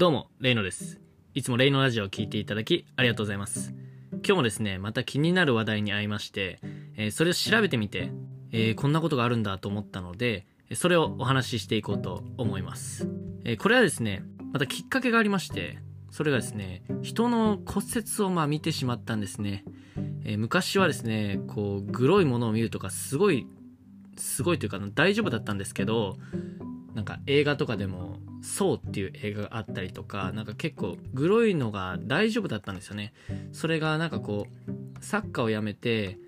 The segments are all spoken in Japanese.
どうも、レイノです。いつもレイノラジオを聞いていただきありがとうございます。今日もですね、また気になる話題に会いまして、えーそれを調べてみて、えーこんなことがあるんだと思ったので、それをお話ししていこうと思います。えーこれはですね、またきっかけがありまして、それがですね、人の骨折をまあ見てしまったんですね。え昔はですね、こう、グロいものを見るとか、すごい、すごいというか、大丈夫だったんですけど、なんか映画とかでも「ソー」っていう映画があったりとかなんか結構グロいのが大丈夫だったんですよね。それがなんかこうサッカーをやめて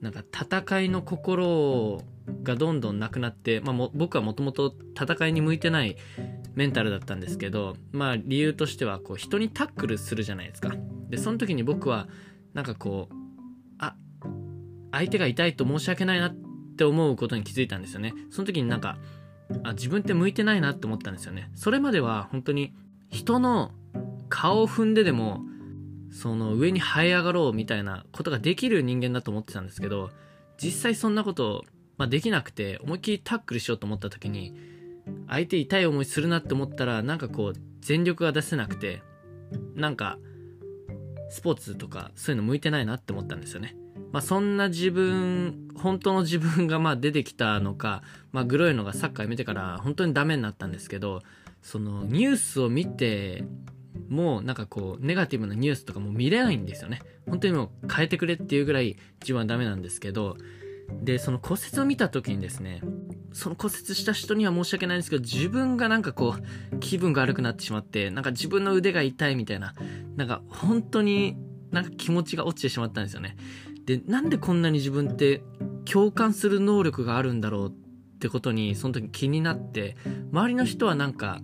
なんか戦いの心がどんどんなくなって、まあ、も僕はもともと戦いに向いてないメンタルだったんですけどまあ理由としてはこう人にタックルするじゃないですか。でその時に僕はなんかこうあ相手が痛いと申し訳ないなって思うことに気づいたんですよね。その時になんかあ自分って向いてないなって思ったんですよね。それまでは本当に人の顔を踏んででもその上に這い上がろうみたいなことができる人間だと思ってたんですけど実際そんなこと、まあ、できなくて思いっきりタックルしようと思った時に相手痛い思いするなって思ったらなんかこう全力が出せなくてなんかスポーツとかそういうの向いてないなって思ったんですよね。まあ、そんな自分本当の自分がまあ出てきたのか、まあ、グロいのがサッカーやめてから本当にダメになったんですけどそのニュースを見てもうなんかこうネガティブなニュースとかも見れないんですよね。本当にもう変えてくれっていうぐらい自分はダメなんですけどでその骨折を見た時にですねその骨折した人には申し訳ないんですけど自分がなんかこう気分が悪くなってしまってなんか自分の腕が痛いみたいななんか本当になんか気持ちが落ちてしまったんですよね。でなんでこんなに自分って共感する能力があるんだろうってことにその時気になって周りの人はなんか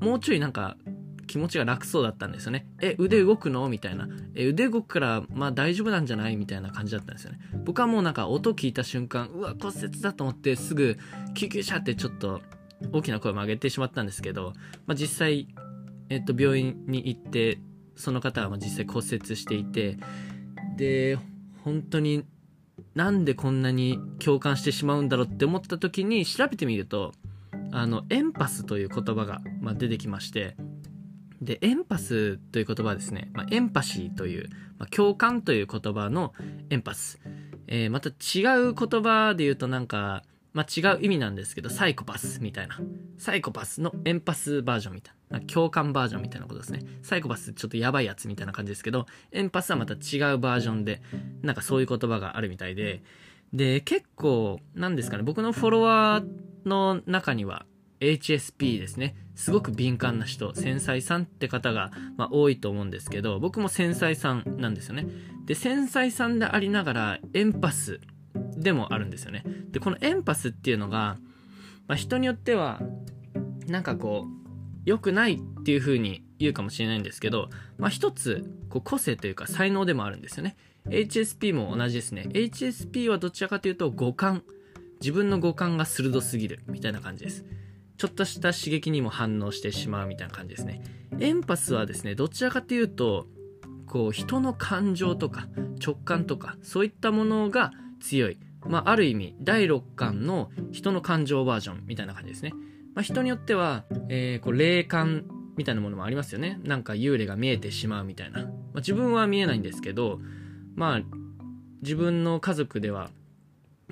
もうちょいなんか気持ちが楽そうだったんですよね。え腕動くの？みたいな。え腕動くからまあ大丈夫なんじゃない？みたいな感じだったんですよね。僕はもうなんか音聞いた瞬間うわ骨折だと思ってすぐ救急車ってちょっと大きな声を上げてしまったんですけど、まあ、実際、えっと、病院に行ってその方はま実際骨折していてで本当になんでこんなに共感してしまうんだろうって思った時に調べてみるとあのエンパスという言葉が、まあ、出てきましてでエンパスという言葉はですね、まあ、エンパシーという、まあ、共感という言葉のエンパス、えーまた違う言葉で言うとなんか、まあ、違う意味なんですけどサイコパスみたいな。サイコパスのエンパスバージョンみたいな。共感バージョンみたいなことですね。サイコパスちょっとやばいやつみたいな感じですけどエンパスはまた違うバージョンでなんかそういう言葉があるみたいで。で結構なんですかね僕のフォロワーの中には HSP ですね。すごく敏感な人繊細さんって方が、まあ、多いと思うんですけど僕も繊細さんなんですよね。で繊細さんでありながらエンパスでもあるんですよね。でこのエンパスっていうのが、まあ、人によってはなんかこう良くないっていう風に言うかもしれないんですけど、まあ、一つこう個性というか才能でもあるんですよね。HSP も同じですね。HSP はどちらかというと五感。自分の五感が鋭すぎる。みたいな感じです。ちょっとした刺激にも反応してしまうみたいな感じですね。エンパスはですねどちらかというとこう人の感情とか直感とかそういったものが強い、まあ、ある意味第6感の人の感情バージョンみたいな感じですね、まあ、人によっては、えーこう霊感みたいなものもありますよね。なんか幽霊が見えてしまうみたいな、まあ、自分は見えないんですけどまあ自分の家族では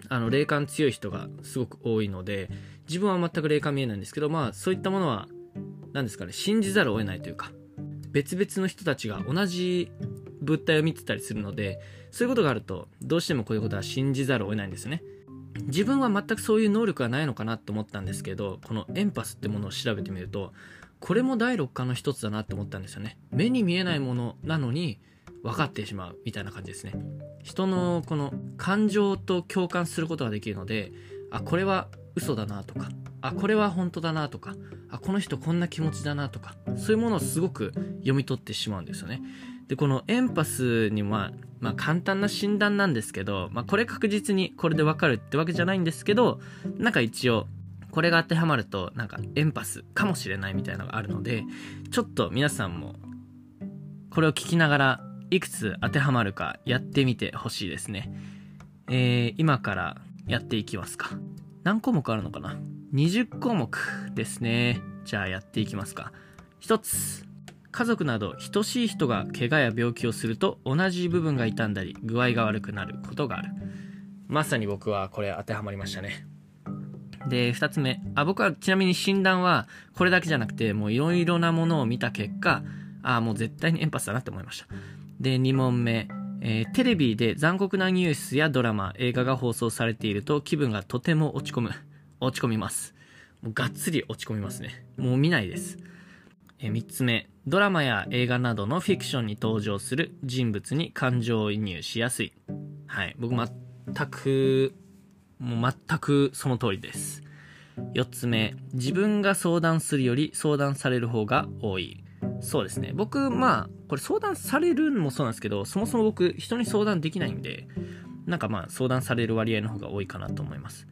あの霊感強い人がすごく多いので自分は全く霊感見えないんですけどまあそういったものは何ですかね信じざるを得ないというか別々の人たちが同じ物体を見てたりするのでそういうことがあるとどうしてもこういうことは信じざるを得ないんですね。自分は全くそういう能力がないのかなと思ったんですけどこのエンパスってものを調べてみるとこれも第六感の一つだなって思ったんですよね。目に見えないものなのに分かってしまうみたいな感じですね。人のこの感情と共感することができるのであこれは嘘だなとかあこれは本当だなとかあこの人こんな気持ちだなとかそういうものをすごく読み取ってしまうんですよね。でこのエンパスには、まあ、簡単な診断なんですけど、まあ、これ確実にこれでわかるってわけじゃないんですけどなんか一応これが当てはまるとなんかエンパスかもしれないみたいなのがあるのでちょっと皆さんもこれを聞きながらいくつ当てはまるかやってみてほしいですね。えー、今からやっていきますか。何項目あるのかな？20項目ですね。じゃあやっていきますか。1つ。家族など等しい人が怪我や病気をすると同じ部分が傷んだり具合が悪くなることがあるまさに僕はこれ当てはまりましたねで2つ目あ僕はちなみに診断はこれだけじゃなくてもういろいろなものを見た結果あもう絶対にエンパスだなって思いましたで2問目えー、テレビで残酷なニュースやドラマ、映画が放送されていると気分がとても落ち込む。落ち込みます。もうがっつり落ち込みますね。もう見ないです。3つ目、ドラマや映画などのフィクションに登場する人物に感情移入しやすい。はい。僕全く、もう全くその通りです。4つ目、自分が相談するより相談される方が多い。そうですね。僕、まあ、これ相談されるのもそうなんですけど、そもそも僕、人に相談できないんで、なんかまあ、相談される割合の方が多いかなと思います。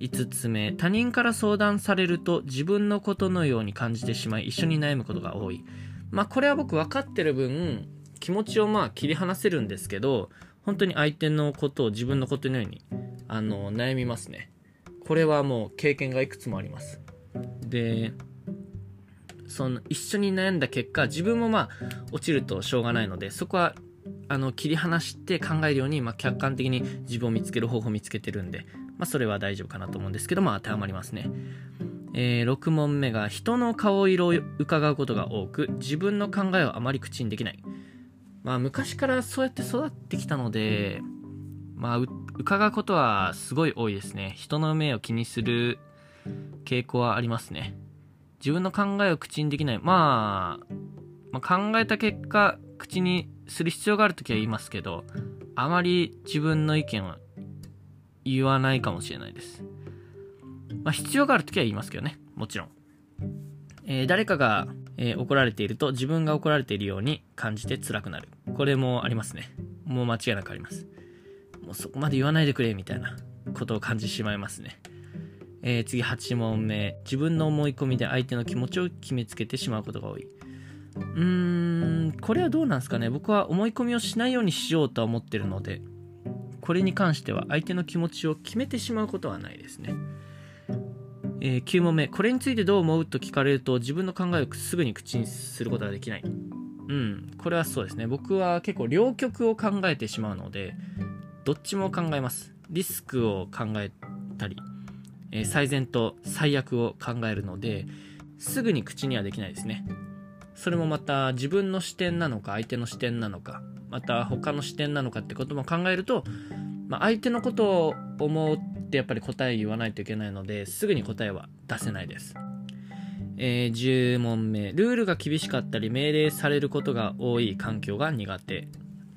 5つ目、他人から相談されると自分のことのように感じてしまい、一緒に悩むことが多い。まあ、これは僕分かってる分、気持ちをまあ切り離せるんですけど、本当に相手のことを自分のことのように、あの、悩みますね。これはもう経験がいくつもあります。で、その一緒に悩んだ結果自分もまあ落ちるとしょうがないのでそこはあの切り離して考えるように、まあ、客観的に自分を見つける方法を見つけてるんで、まあ、それは大丈夫かなと思うんですけど、まあ、当てはまりますね。えー、6問目が人の顔色を伺うことが多く自分の考えをあまり口にできない。まあ昔からそうやって育ってきたので、まあ伺うことはすごい多いですね。人の目を気にする傾向はありますね。自分の考えを口にできない。まあ、まあ、考えた結果、口にする必要があるときは言いますけど、あまり自分の意見は言わないかもしれないです。まあ、必要があるときは言いますけどね。もちろん。えー、誰かが、えー、怒られていると自分が怒られているように感じて辛くなる。これもありますね。もう間違いなくあります。もうそこまで言わないでくれ、みたいなことを感じてしまいますね。えー、次8問目自分の思い込みで相手の気持ちを決めつけてしまうことが多いうーんこれはどうなんですかね僕は思い込みをしないようにしようとは思ってるのでこれに関しては相手の気持ちを決めてしまうことはないですね、えー、9問目。これについてどう思うと聞かれると自分の考えをすぐに口にすることができない。うん。これはそうですね。僕は結構両極を考えてしまうのでどっちも考えます。リスクを考えたりえ最善と最悪を考えるのですぐに口にはできないですね。それもまた自分の視点なのか相手の視点なのかまた他の視点なのかってことも考えると、まあ、相手のことを思ってやっぱり答え言わないといけないのですぐに答えは出せないです、えー、10問目ルールが厳しかったり命令されることが多い環境が苦手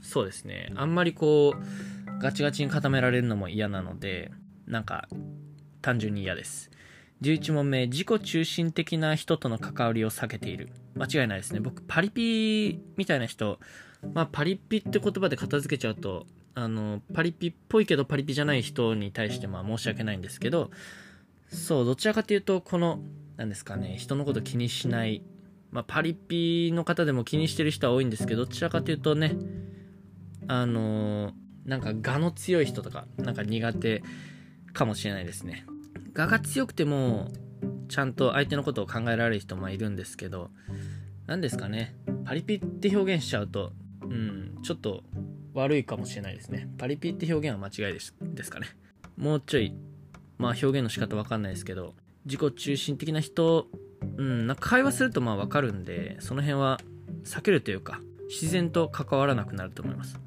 そうですねあんまりこうガチガチに固められるのも嫌なのでなんか単純に嫌です。11問目、自己中心的な人との関わりを避けている。間違いないですね。僕、パリピみたいな人、まあ、パリピって言葉で片付けちゃうと、あの、パリピっぽいけどパリピじゃない人に対して、まあ、申し訳ないんですけど、そう、どちらかというと、この、なんですかね、人のこと気にしない、まあ、パリピの方でも気にしてる人は多いんですけど、どちらかというとね、あのなんか、我の強い人とか、なんか苦手かもしれないですね。我が強くても、ちゃんと相手のことを考えられる人もいるんですけど、何ですかね。パリピって表現しちゃうと、うん、ちょっと悪いかもしれないですね。パリピって表現は間違いですですかね。もうちょい、まあ表現の仕方わかんないですけど、自己中心的な人、うん、なんか会話するとまあわかるんで、その辺は避けるというか、自然と関わらなくなると思います。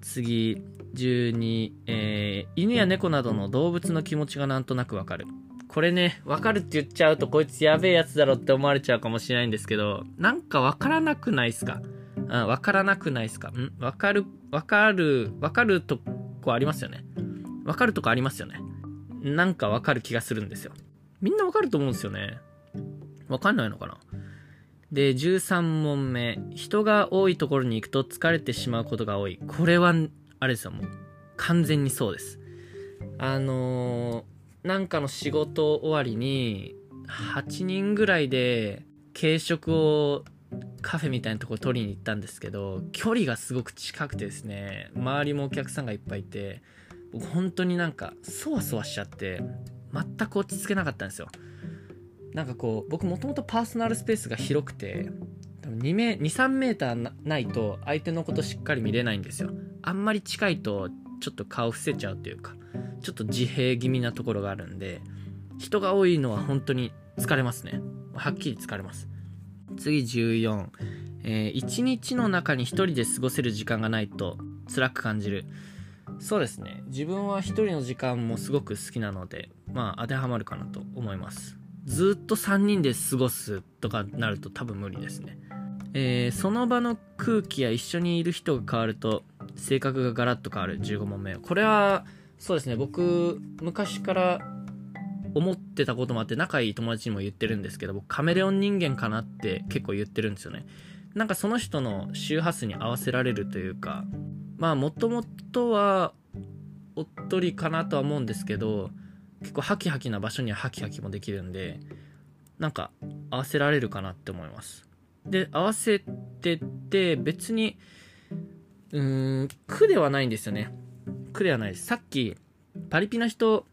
次、12、えー、犬や猫などの動物の気持ちがなんとなくわかる。これね、わかるって言っちゃうとこいつやべえやつだろって思われちゃうかもしれないんですけど、なんかわからなくないっすか？わからなくないっすか？ん？わかる、わかる、わかるとこありますよね。わかるとこありますよね。なんかわかる気がするんですよ。みんなわかると思うんですよね。わかんないのかな？で、13問目。人が多いところに行くと疲れてしまうことが多い。これはあれですよ、もう。完全にそうです。あのー、なんかの仕事終わりに、8人ぐらいで軽食をカフェみたいなところ取りに行ったんですけど、距離がすごく近くてですね、周りもお客さんがいっぱいいて、僕本当になんか、そわそわしちゃって、全く落ち着けなかったんですよ。なんかこう僕もともとパーソナルスペースが広くて23メーターないと相手のことしっかり見れないんですよ。あんまり近いとちょっと顔伏せちゃうというかちょっと自閉気味なところがあるんで人が多いのは本当に疲れますね。はっきり疲れます。次14、えー、1日の中に1人で過ごせる時間がないと辛く感じる。そうですね。自分は1人の時間もすごく好きなのでまあ当てはまるかなと思います。ずっと3人で過ごすとかなると多分無理ですね。えー、その場の空気や一緒にいる人が変わると性格がガラッと変わる。15問目これはそうですね。僕昔から思ってたこともあって仲いい友達にも言ってるんですけど僕カメレオン人間かなって結構言ってるんですよね。なんかその人の周波数に合わせられるというかまあもともとはおっとりかなとは思うんですけど結構ハキハキな場所にはハキハキもできるんでなんか合わせられるかなって思います。で合わせてって別にうーん苦ではないんですよね。苦ではないです。さっきパリピな人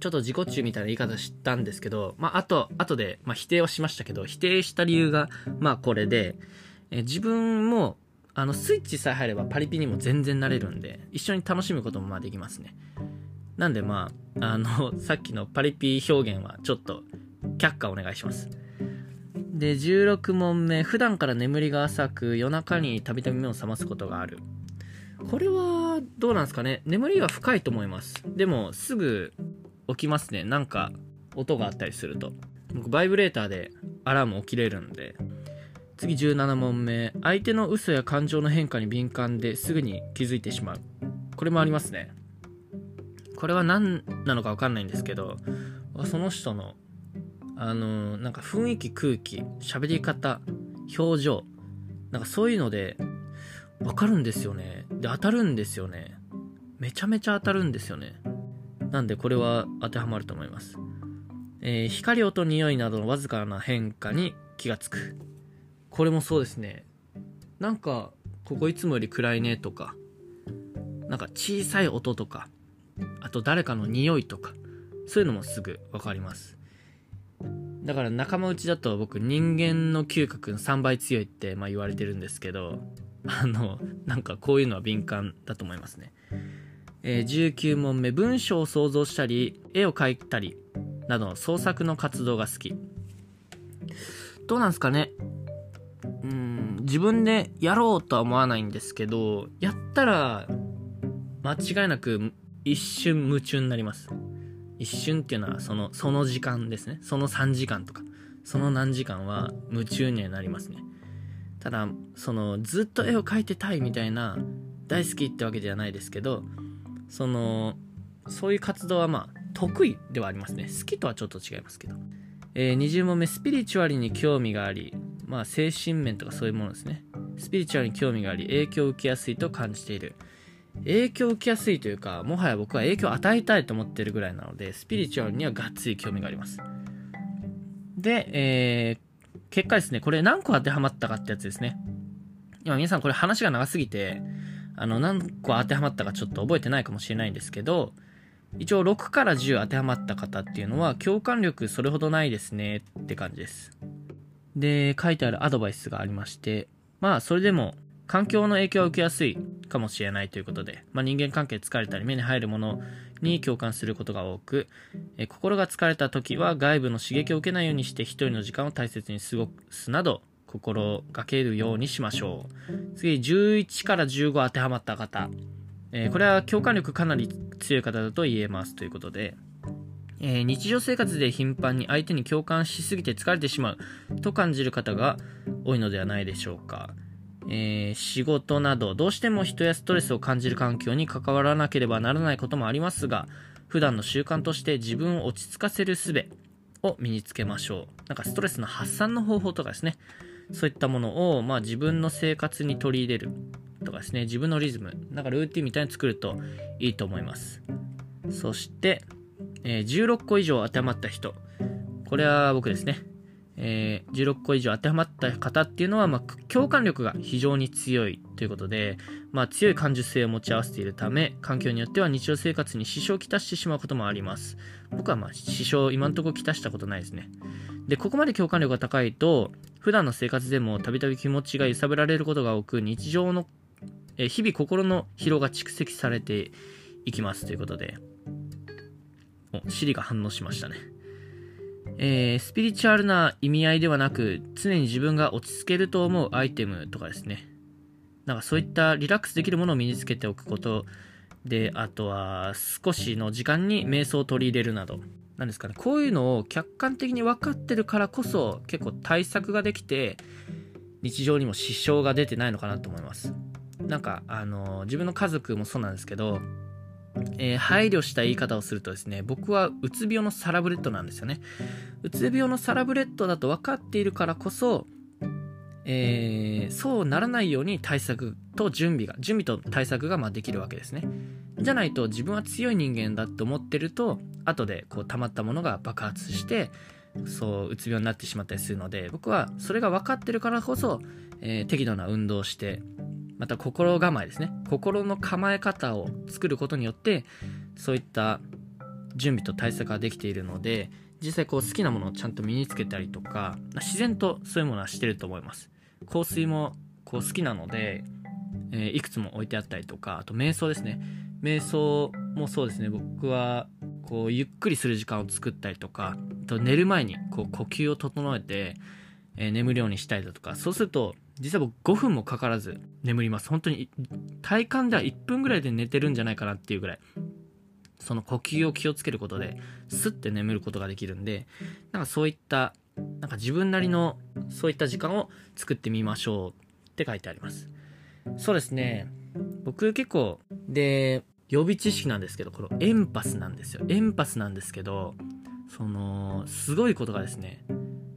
ちょっと自己中みたいな言い方したんですけど、まあ、あと、後で、まあ、否定はしましたけど、否定した理由が、まあ、これで、え自分も、あの、スイッチさえ入ればパリピにも全然なれるんで、一緒に楽しむこともまあできますね。なんでまあ、あの、さっきのパリピ表現はちょっと、却下お願いします。で、16問目、普段から眠りが浅く、夜中にたびたび目を覚ますことがある。これは、どうなんですかね？眠りは深いと思います。でも、すぐ起きますね。なんか、音があったりすると。僕、バイブレーターでアラーム起きれるんで。次17問目。相手の嘘や感情の変化に敏感ですぐに気づいてしまう。これもありますね。これは何なのかわかんないんですけど、その人のあのなんか雰囲気空気喋り方表情なんかそういうので分かるんですよねで当たるんですよねめちゃめちゃ当たるんですよねなんでこれは当てはまると思います、えー、光音匂いなどのわずかな変化に気がつく。これもそうですね。なんかここいつもより暗いねとかなんか小さい音とかあと誰かの匂いとかそういうのもすぐ分かります。だから仲間内だと僕人間の嗅覚の3倍強いってまあ言われてるんですけどあのなんかこういうのは敏感だと思いますね、えー、19問目文章を想像したり絵を描いたりなどの創作の活動が好き。どうなんですかね？うん自分でやろうとは思わないんですけどやったら間違いなく一瞬夢中になります。一瞬っていうのはそのその時間ですね。その3時間とか。その何時間は夢中にはなりますね。ただそのずっと絵を描いてたいみたいな大好きってわけではないですけどそのそういう活動はまあ得意ではありますね。好きとはちょっと違いますけど、えー、20問目スピリチュアルに興味がありまあ精神面とかそういうものですね。スピリチュアルに興味があり影響を受けやすいと感じている。影響を受けやすいというか、もはや僕は影響を与えたいと思ってるぐらいなので、スピリチュアルにはがっつり興味があります。で、えー、結果ですね、これ何個当てはまったかってやつですね。今皆さんこれ話が長すぎて、あの、何個当てはまったかちょっと覚えてないかもしれないんですけど、一応6から10当てはまった方っていうのは共感力それほどないですねって感じです。で、書いてあるアドバイスがありまして、まあそれでも環境の影響を受けやすいかもしれないということで、まあ、人間関係疲れたり目に入るものに共感することが多く、え心が疲れた時は外部の刺激を受けないようにして一人の時間を大切に過ごすなど心がけるようにしましょう。次11から15当てはまった方、えー、これは共感力かなり強い方だと言えますということで。えー、日常生活で頻繁に相手に共感しすぎて疲れてしまうと感じる方が多いのではないでしょうか。えー、仕事などどうしても人やストレスを感じる環境に関わらなければならないこともありますが普段の習慣として自分を落ち着かせる術を身につけましょう。なんかストレスの発散の方法とかですね。そういったものを、まあ、自分の生活に取り入れるとかですね自分のリズムなんかルーティンみたいに作るといいと思いますそして、えー、16個以上当てはまった人これは僕ですねえー、16個以上当てはまった方っていうのは、まあ、共感力が非常に強いということで、まあ、強い感受性を持ち合わせているため、環境によっては日常生活に支障をきたしてしまうこともあります。僕はまあ支障、今のところきたしたことないですね。で、ここまで共感力が高いと、普段の生活でもたびたび気持ちが揺さぶられることが多く、日常の、え日々心の疲労が蓄積されていきますということで、お、シリが反応しましたね。えー、スピリチュアルな意味合いではなく、常に自分が落ち着けると思うアイテムとかですね。なんかそういったリラックスできるものを身につけておくことで、あとは少しの時間に瞑想を取り入れるなど、何ですかね、こういうのを客観的に分かってるからこそ結構対策ができて、日常にも支障が出てないのかなと思います。なんか、あの、自分の家族もそうなんですけど、えー、配慮した言い方をするとですね、僕はうつ病のサラブレッドなんですよね。うつ病のサラブレッドだと分かっているからこそ、えー、そうならないように対策と準備が、準備と対策がまできるわけですね。じゃないと自分は強い人間だって思ってると、後でこう溜まったものが爆発して、そう、うつ病になってしまったりするので、僕はそれが分かってるからこそ、えー、適度な運動をして、また心構えですね。心の構え方を作ることによって、そういった準備と対策ができているので、実際こう好きなものをちゃんと身につけたりとか、自然とそういうものはしてると思います。香水もこう好きなので、えー、いくつも置いてあったりとか、あと瞑想ですね。瞑想もそうですね。僕はこうゆっくりする時間を作ったりとか、と寝る前にこう呼吸を整えて、えー、眠るようにしたりだとか、そうすると実は僕5分もかからず眠ります。本当に体感では1分ぐらいで寝てるんじゃないかなっていうぐらい。その呼吸を気をつけることで、スッて眠ることができるんで、なんかそういった、なんか自分なりのそういった時間を作ってみましょうって書いてあります。そうですね。僕結構、で、予備知識なんですけど、このエンパスなんですよ。エンパスなんですけど、その、すごいことがですね、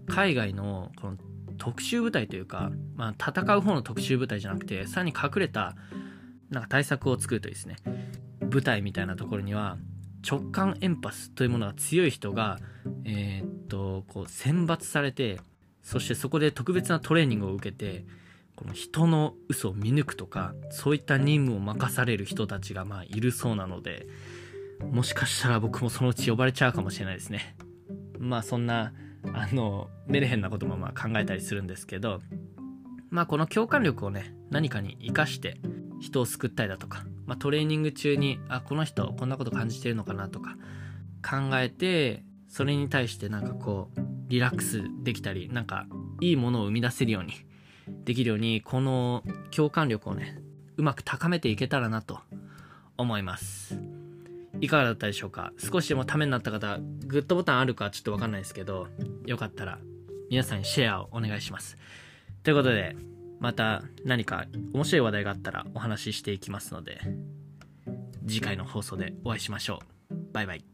海外のこの特殊部隊というか、まあ、戦う方の特殊部隊じゃなくて、さらに隠れた、なんか対策を作るといいですね、部隊みたいなところには、直感エンパスというものが強い人が、えー、っと、こう、選抜されて、そしてそこで特別なトレーニングを受けて、この人の嘘を見抜くとか、そういった任務を任される人たちがまあいるそうなので、もしかしたら僕もそのうち呼ばれちゃうかもしれないですね。まあそんな、あの、メルヘンなこともまあ考えたりするんですけど、まあこの共感力をね、何かに活かして人を救ったりだとか、まあトレーニング中に、あ、この人こんなこと感じてるのかなとか考えて、それに対してなんかこう、リラックスできたり、なんかいいものを生み出せるようにできるように、この共感力をね、うまく高めていけたらなと思います。いかがだったでしょうか？少しでもためになった方、グッドボタンあるかちょっとわかんないですけど、よかったら皆さんにシェアをお願いします。ということで、また何か面白い話題があったらお話ししていきますので、次回の放送でお会いしましょう。バイバイ。